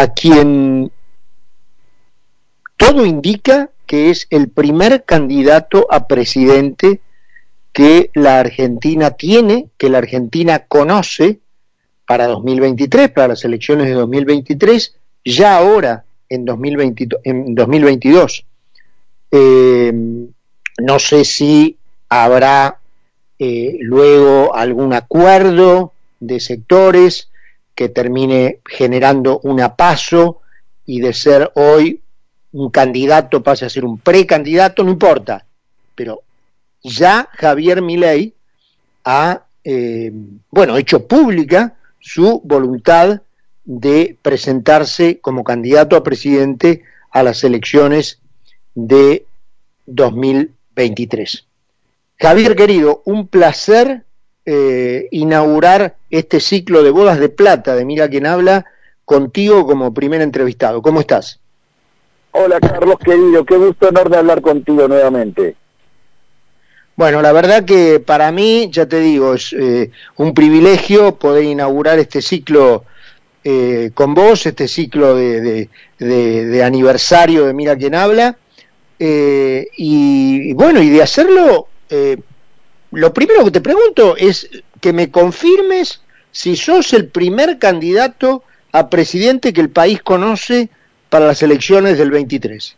a quien todo indica que es el primer candidato a presidente que la Argentina tiene, que la Argentina conoce para 2023, para las elecciones de 2023, ya ahora en, 2022. Eh, no sé si habrá eh, luego algún acuerdo de sectores que termine generando un paso y de ser hoy un candidato pase a ser un precandidato, no importa, pero ya Javier Milei ha, eh, bueno, hecho pública su voluntad de presentarse como candidato a presidente a las elecciones de 2023. Javier querido, un placer eh, inaugurar este ciclo de bodas de plata de Mira quien habla contigo como primer entrevistado. ¿Cómo estás? Hola Carlos querido, qué gusto enorme hablar contigo nuevamente. Bueno, la verdad que para mí, ya te digo, es eh, un privilegio poder inaugurar este ciclo eh, con vos, este ciclo de, aniversario de Mira quién habla, eh, y, bueno, y de hacerlo, lo primero que te pregunto es que me confirmes si sos el primer candidato a presidente que el país conoce para las elecciones del 23.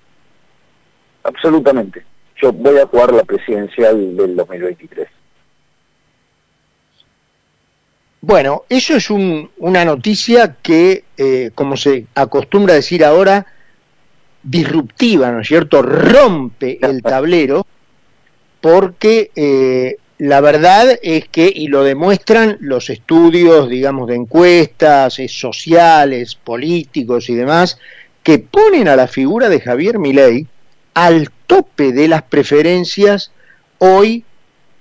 Absolutamente yo voy a jugar la presidencial del 2023. Bueno, eso es una noticia que, eh, como se acostumbra decir ahora, disruptiva, ¿no es cierto? Rompe el tablero, porque eh, la verdad es que, y lo demuestran los estudios, digamos, de encuestas eh, sociales, políticos y demás, que ponen a la figura de Javier Milei al tope de las preferencias hoy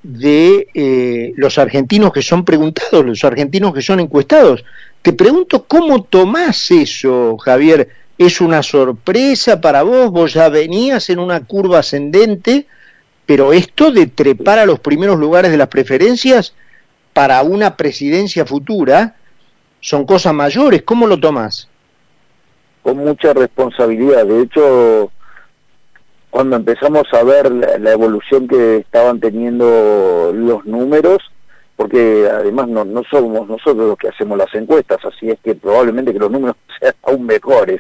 de eh, los argentinos que son preguntados, los argentinos que son encuestados. Te pregunto cómo tomás eso, Javier. ¿Es una sorpresa para vos? Vos ya venías en una curva ascendente, pero esto de trepar a los primeros lugares de las preferencias para una presidencia futura son cosas mayores. ¿Cómo lo tomás? Con mucha responsabilidad. De hecho, cuando empezamos a ver la, evolución que estaban teniendo los números, porque además no, no somos nosotros los que hacemos las encuestas, así es que probablemente que los números sean aún mejores,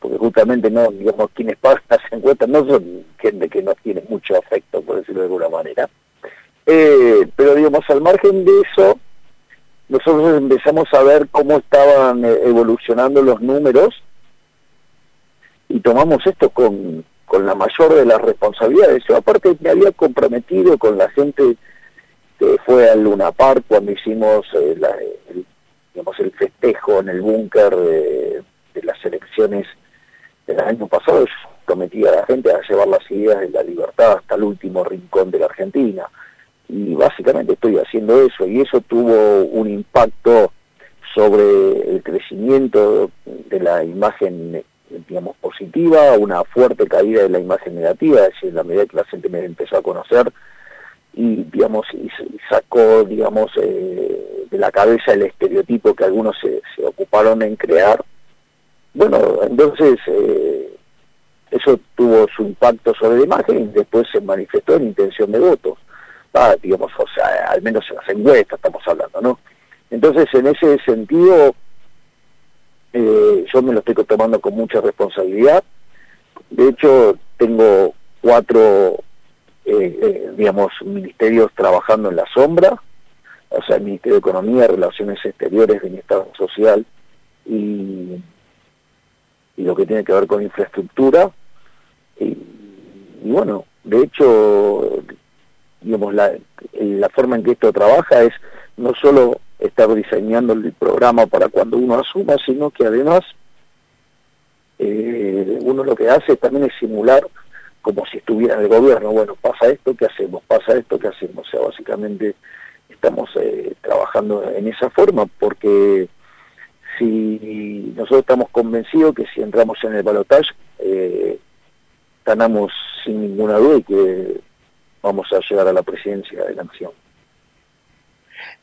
porque justamente no, digamos, quienes pagan las encuestas no son gente que no tiene mucho afecto, por decirlo de alguna manera. Eh, pero digamos, al margen de eso, nosotros empezamos a ver cómo estaban eh, evolucionando los números y tomamos esto con, con la mayor de las responsabilidades. Yo aparte me había comprometido con la gente que fue al Luna Park cuando hicimos eh, el, digamos, el festejo en el búnker de, las elecciones del año pasado. Yo prometí a la gente a llevar las ideas de la libertad hasta el último rincón de la Argentina. Y básicamente estoy haciendo eso y eso tuvo un impacto sobre el crecimiento de la imagen digamos, positiva, una fuerte caída de la imagen negativa, es decir, en la medida que la gente me empezó a conocer y, digamos, sacó, digamos, eh, de la cabeza el estereotipo que algunos se, ocuparon en crear. Bueno, entonces eh, eso tuvo su impacto sobre la imagen y después se manifestó en intención de votos. Ah, digamos, o sea, al menos en las encuestas estamos hablando, ¿no? Entonces, en ese sentido, eh, yo me lo estoy tomando con mucha responsabilidad. De hecho, tengo cuatro, eh, digamos, ministerios trabajando en la sombra, o sea, el Ministerio de Economía, Relaciones Exteriores, Bienestar Social y, y lo que tiene que ver con infraestructura. Y, bueno, de hecho, digamos, la, la forma en que esto trabaja es no solo estar diseñando el programa para cuando uno asuma, sino que además eh, uno lo que hace también es simular como si estuviera en el gobierno, bueno, pasa esto, ¿qué hacemos? Pasa esto, ¿qué hacemos? O sea, básicamente estamos eh, trabajando en esa forma porque si nosotros estamos convencidos que si entramos en el balotaje eh, ganamos sin ninguna duda y que vamos a llegar a la presidencia de la nación.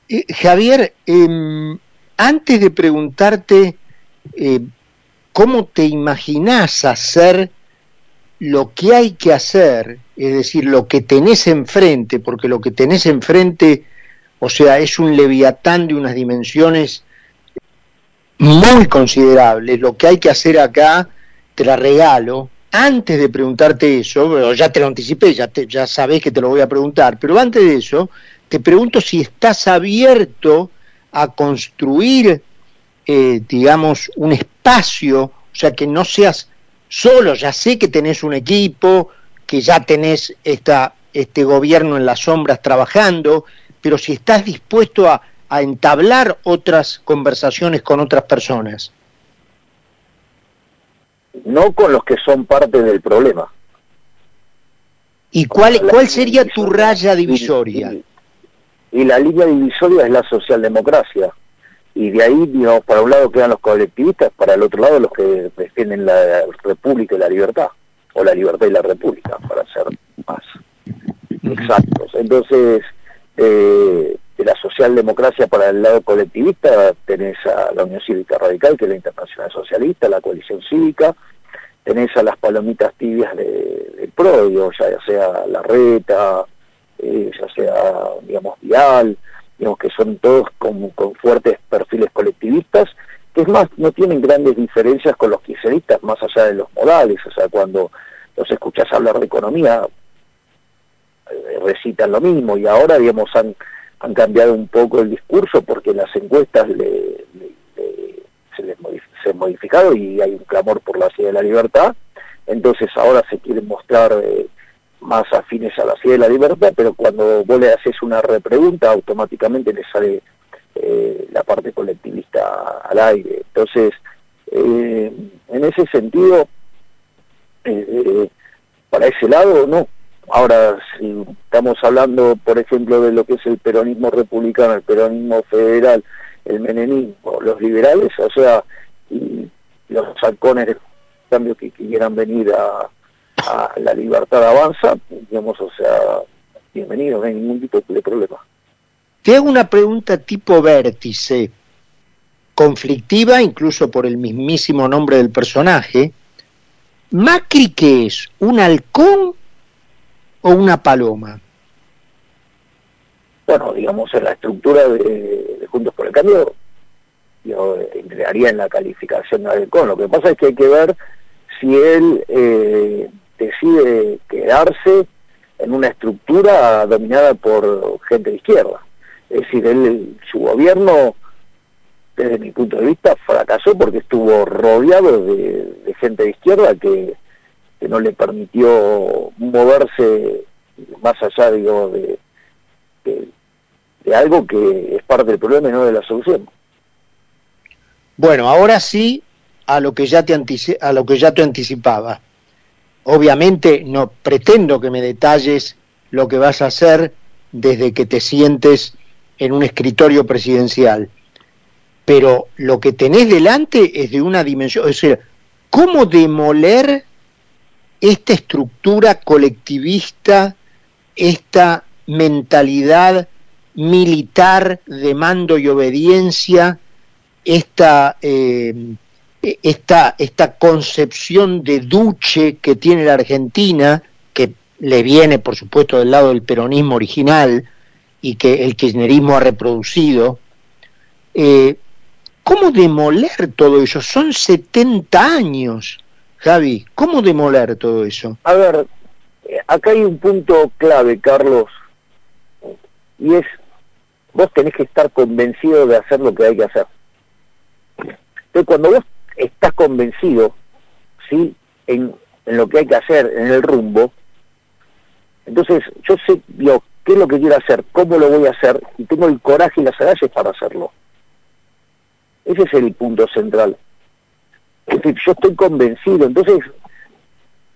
Eh, Javier, em, antes de preguntarte eh, ¿cómo te imaginás hacer lo que hay que hacer, es decir, lo que tenés enfrente, porque lo que tenés enfrente, o sea, es un leviatán de unas dimensiones muy considerables, lo que hay que hacer acá, te la regalo, antes de preguntarte eso, ya te lo anticipé, ya, te, ya sabés que te lo voy a preguntar, pero antes de eso, te pregunto si estás abierto a construir, eh, digamos, un espacio, o sea, que no seas solo, ya sé que tenés un equipo, que ya tenés esta, este gobierno en las sombras trabajando, pero si estás dispuesto a, a entablar otras conversaciones con otras personas. No con los que son parte del problema. ¿Y cuál, cuál sería tu raya divisoria? Y, la línea divisoria es la socialdemocracia. Y de ahí, digamos, para un lado quedan los colectivistas, para el otro lado los que defienden la república y la libertad, o la libertad y la república, para ser más exactos. Entonces, eh, la socialdemocracia para el lado colectivista tenés a la Unión Cívica Radical, que es la Internacional Socialista, la Coalición Cívica, tenés a las palomitas tibias de, del PRO, ya, sea la reta, eh, ya sea, digamos, Vial, digamos que son todos con, con fuertes perfiles colectivistas, que es más, no tienen grandes diferencias con los kirchneristas, más allá de los modales, o sea, cuando los escuchás hablar de economía, eh, recitan lo mismo, y ahora, digamos, han han cambiado un poco el discurso porque las encuestas se les se han modificado y hay un clamor por la ciudad de la libertad, entonces ahora se quieren mostrar eh, más afines a la ciudad de la libertad, pero cuando vos le haces una repregunta automáticamente le sale eh, la parte colectivista al aire. Entonces, eh, en ese sentido, para ese lado, no, Ahora, si estamos hablando, por ejemplo, de lo que es el peronismo republicano, el peronismo federal, el menemismo, los liberales, o sea, y los halcones de cambio que quieran venir a, la libertad avanza, digamos, o sea, bienvenidos, no hay ningún tipo de problema. Te hago una pregunta tipo vértice, conflictiva incluso por el mismísimo nombre del personaje. ¿Macri qué es? ¿Un halcón o una paloma? Bueno, digamos, en la estructura de, Juntos por el Cambio, yo entraría en la calificación de halcón. Lo que pasa es que hay que ver si él eh, decide quedarse en una estructura dominada por gente de izquierda. Es decir, él, su gobierno, desde mi punto de vista, fracasó porque estuvo rodeado de gente de izquierda que que no le permitió moverse más allá digo, de, de, algo que es parte del problema y no de la solución. Bueno, ahora sí a lo que ya te a lo que ya te anticipaba. Obviamente no pretendo que me detalles lo que vas a hacer desde que te sientes en un escritorio presidencial, pero lo que tenés delante es de una dimensión, es decir, cómo demoler esta estructura colectivista, esta mentalidad militar de mando y obediencia, esta, eh, esta, esta concepción de duche que tiene la Argentina, que le viene por supuesto del lado del peronismo original y que el kirchnerismo ha reproducido, eh, ¿cómo demoler todo eso? Son 70 años Javi, ¿cómo demoler todo eso? A ver, eh, acá hay un punto clave, Carlos, y es, vos tenés que estar convencido de hacer lo que hay que hacer. Entonces, cuando vos estás convencido, ¿sí?, en, lo que hay que hacer, en el rumbo, entonces yo sé, yo, qué es lo que quiero hacer, cómo lo voy a hacer, y tengo el coraje y las agallas para hacerlo. Ese es el punto central. Es decir, yo estoy convencido. Entonces,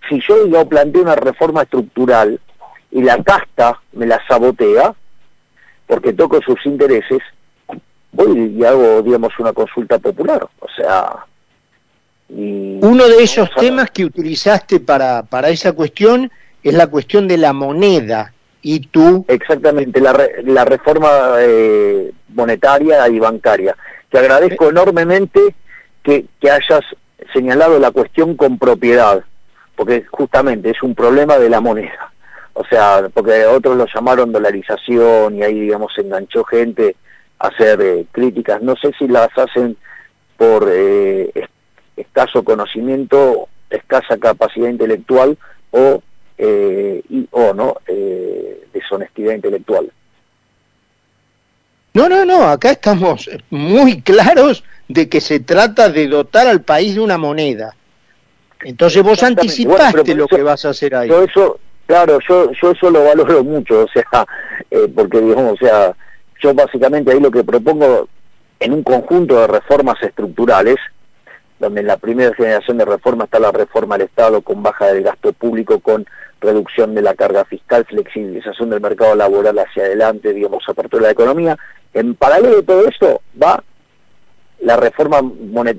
si yo planteo una reforma estructural y la casta me la sabotea, porque toco sus intereses, voy y hago, digamos, una consulta popular. O sea... Uno de esos temas que utilizaste para, para esa cuestión es la cuestión de la moneda. Y tú... Exactamente, la, la reforma eh, monetaria y bancaria. Te agradezco enormemente que, hayas señalado la cuestión con propiedad, porque justamente es un problema de la moneda. O sea, porque otros lo llamaron dolarización y ahí, digamos, enganchó gente a hacer eh, críticas. No sé si las hacen por eh, escaso conocimiento, escasa capacidad intelectual o, eh, y, o no, deshonestidad intelectual. No, no, no, acá estamos muy claros de que se trata de dotar al país de una moneda. Entonces vos anticipaste lo que vas a hacer ahí. Yo eso, claro, yo, yo eso lo valoro mucho, o sea, eh, porque digamos, o sea, yo básicamente ahí lo que propongo en un conjunto de reformas estructurales, donde en la primera generación de reforma está la reforma al Estado con baja del gasto público, con reducción de la carga fiscal, flexibilización del mercado laboral hacia adelante, digamos, apertura de la economía. En paralelo de todo esto va la reforma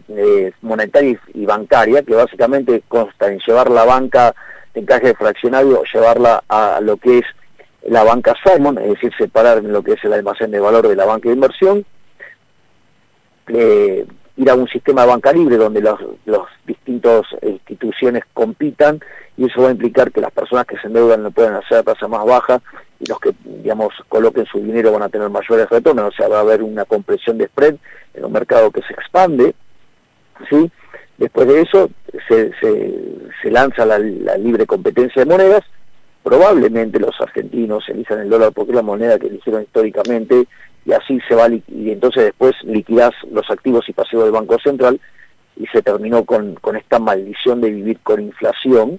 eh, monetaria y bancaria, que básicamente consta en llevar la banca de encaje fraccionario, llevarla a lo que es la banca Simon, es decir, separar lo que es el almacén de valor de la banca de inversión, eh, ir a un sistema de banca libre donde los, los distintas instituciones compitan y eso va a implicar que las personas que se endeudan no puedan hacer a tasa más baja y los que, digamos, coloquen su dinero van a tener mayores retornos, o sea, va a haber una compresión de spread en un mercado que se expande, ¿sí? Después de eso se, se, lanza la, libre competencia de monedas, probablemente los argentinos elijan el dólar porque es la moneda que eligieron históricamente y así se va y entonces después liquidás los activos y pasivos del Banco Central y se terminó con, con esta maldición de vivir con inflación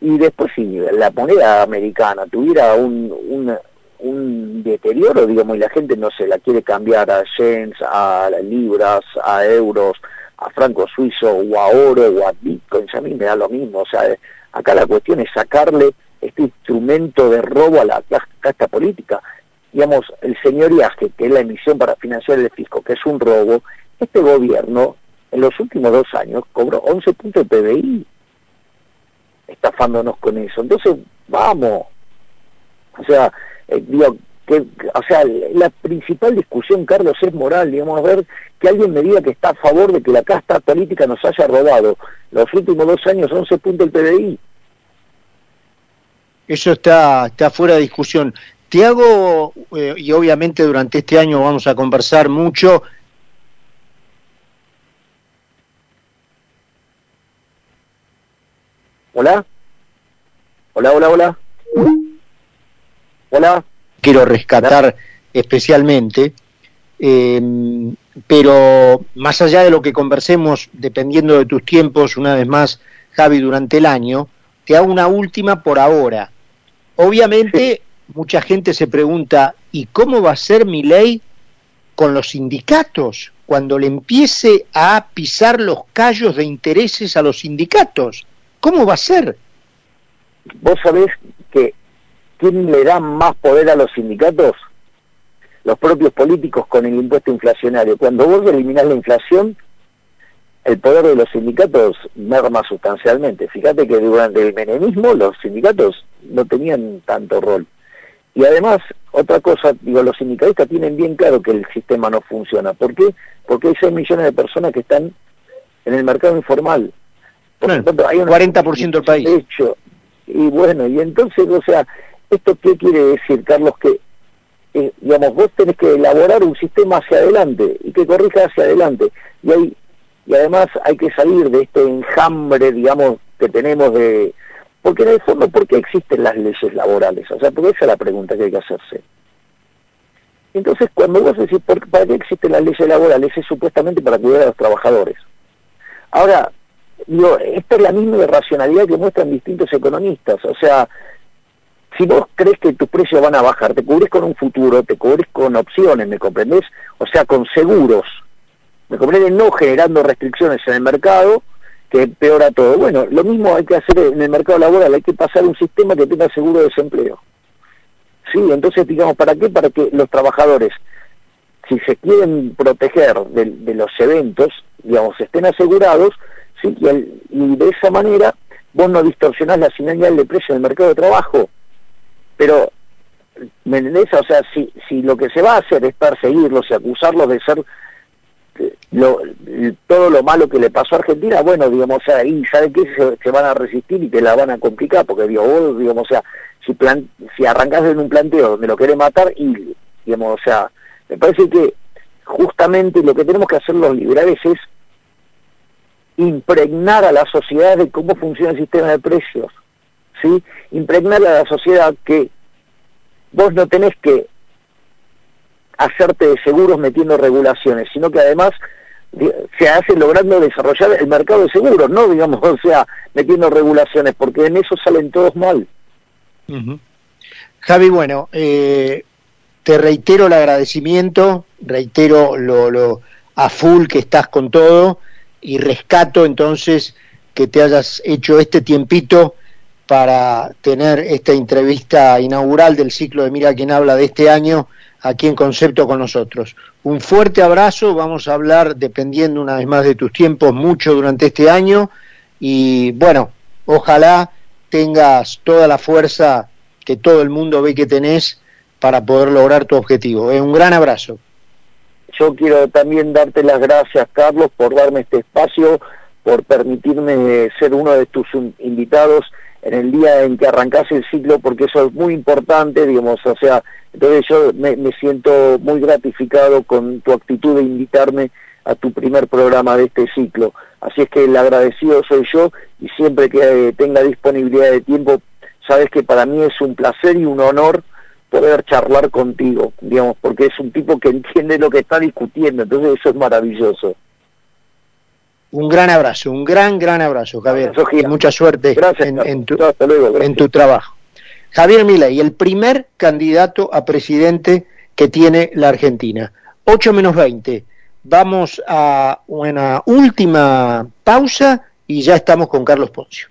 y después si la moneda americana tuviera un, un, un deterioro, digamos, y la gente no se la quiere cambiar a yens, a libras, a euros, a franco suizo o a oro o a bitcoins, a mí me da lo mismo, o sea, acá la cuestión es sacarle este instrumento de robo a la casta política. Digamos, el señoriaje, que es la emisión para financiar el fisco, que es un robo, este gobierno en los últimos dos años cobró 11 puntos de PBI estafándonos con eso. Entonces, vamos. O sea, eh, digo, que, o sea, la principal discusión, Carlos, es moral, digamos, a ver que alguien me diga que está a favor de que la casta política nos haya robado los últimos dos años 11 puntos el PBI. Eso está, está fuera de discusión. Te hago, eh, y obviamente durante este año vamos a conversar mucho, Hola. Hola, hola, hola. Hola. Quiero rescatar especialmente, em, pero más allá de lo que conversemos, dependiendo de tus tiempos, una vez más, Javi, durante el año, te hago una última por ahora. Obviamente, mucha gente se pregunta, ¿y cómo va a ser mi ley con los sindicatos cuando le empiece a pisar los callos de intereses a los sindicatos? ¿Cómo va a ser? Vos sabés que ¿quién le da más poder a los sindicatos? Los propios políticos con el impuesto inflacionario. Cuando vos eliminás la inflación, el poder de los sindicatos merma sustancialmente. Fíjate que durante el menemismo los sindicatos no tenían tanto rol. Y además, otra cosa, digo, los sindicalistas tienen bien claro que el sistema no funciona. ¿Por qué? Porque hay 6 millones de personas que están en el mercado informal hay un 40% del país. Hecho. Y bueno, y entonces, o sea, ¿esto qué quiere decir, Carlos? Que, eh, digamos, vos tenés que elaborar un sistema hacia adelante y que corrija hacia adelante. Y, hay, y además hay que salir de este enjambre, digamos, que tenemos de... Porque en el fondo, ¿por qué existen las leyes laborales? O sea, porque esa es la pregunta que hay que hacerse. Entonces, cuando vos decís, ¿para qué existen las leyes laborales? Es supuestamente para cuidar a los trabajadores. Ahora, Digo, esta es la misma racionalidad que muestran distintos economistas. O sea, si vos crees que tus precios van a bajar, te cubrís con un futuro, te cubrís con opciones, ¿me comprendés? O sea, con seguros. ¿Me comprendés? No generando restricciones en el mercado que empeora todo. Bueno, lo mismo hay que hacer en el mercado laboral, hay que pasar un sistema que tenga seguro de desempleo. Sí, entonces, digamos, ¿para qué? Para que los trabajadores, si se quieren proteger de, los eventos, digamos, estén asegurados, y, de esa manera vos no distorsionás la señal de precio del mercado de trabajo. Pero, ¿me entendés? O sea, si, si lo que se va a hacer es perseguirlos y acusarlos de ser lo, todo lo malo que le pasó a Argentina, bueno, digamos, o sea, ahí, ¿sabe qué? Se, van a resistir y te la van a complicar, porque, digo, vos, digamos, o sea, si, plan, si arrancás en un planteo donde lo quiere matar, y, digamos, o sea, me parece que justamente lo que tenemos que hacer los liberales es impregnar a la sociedad de cómo funciona el sistema de precios, ¿sí? Impregnar a la sociedad que vos no tenés que hacerte de seguros metiendo regulaciones, sino que además se hace logrando desarrollar el mercado de seguros, no digamos, o sea, metiendo regulaciones, porque en eso salen todos mal. Javi, bueno, eh, te reitero el agradecimiento, reitero lo, lo a full que estás con todo y rescato entonces que te hayas hecho este tiempito para tener esta entrevista inaugural del ciclo de Mira quien habla de este año aquí en Concepto con nosotros. Un fuerte abrazo, vamos a hablar, dependiendo una vez más de tus tiempos, mucho durante este año y bueno, ojalá tengas toda la fuerza que todo el mundo ve que tenés para poder lograr tu objetivo. un gran abrazo. Yo quiero también darte las gracias, Carlos, por darme este espacio, por permitirme ser uno de tus invitados en el día en que arrancase el ciclo, porque eso es muy importante, digamos, o sea, entonces yo me, siento muy gratificado con tu actitud de invitarme a tu primer programa de este ciclo. Así es que el agradecido soy yo y siempre que tenga disponibilidad de tiempo, sabes que para mí es un placer y un honor poder charlar contigo, digamos, porque es un tipo que entiende lo que está discutiendo, entonces eso es maravilloso. Un gran abrazo, un gran, gran abrazo, Javier. Mucha suerte en, tu, en tu trabajo. Javier Milei, el primer candidato a presidente que tiene la Argentina. 8 menos 20. Vamos a una última pausa y ya estamos con Carlos Poncio.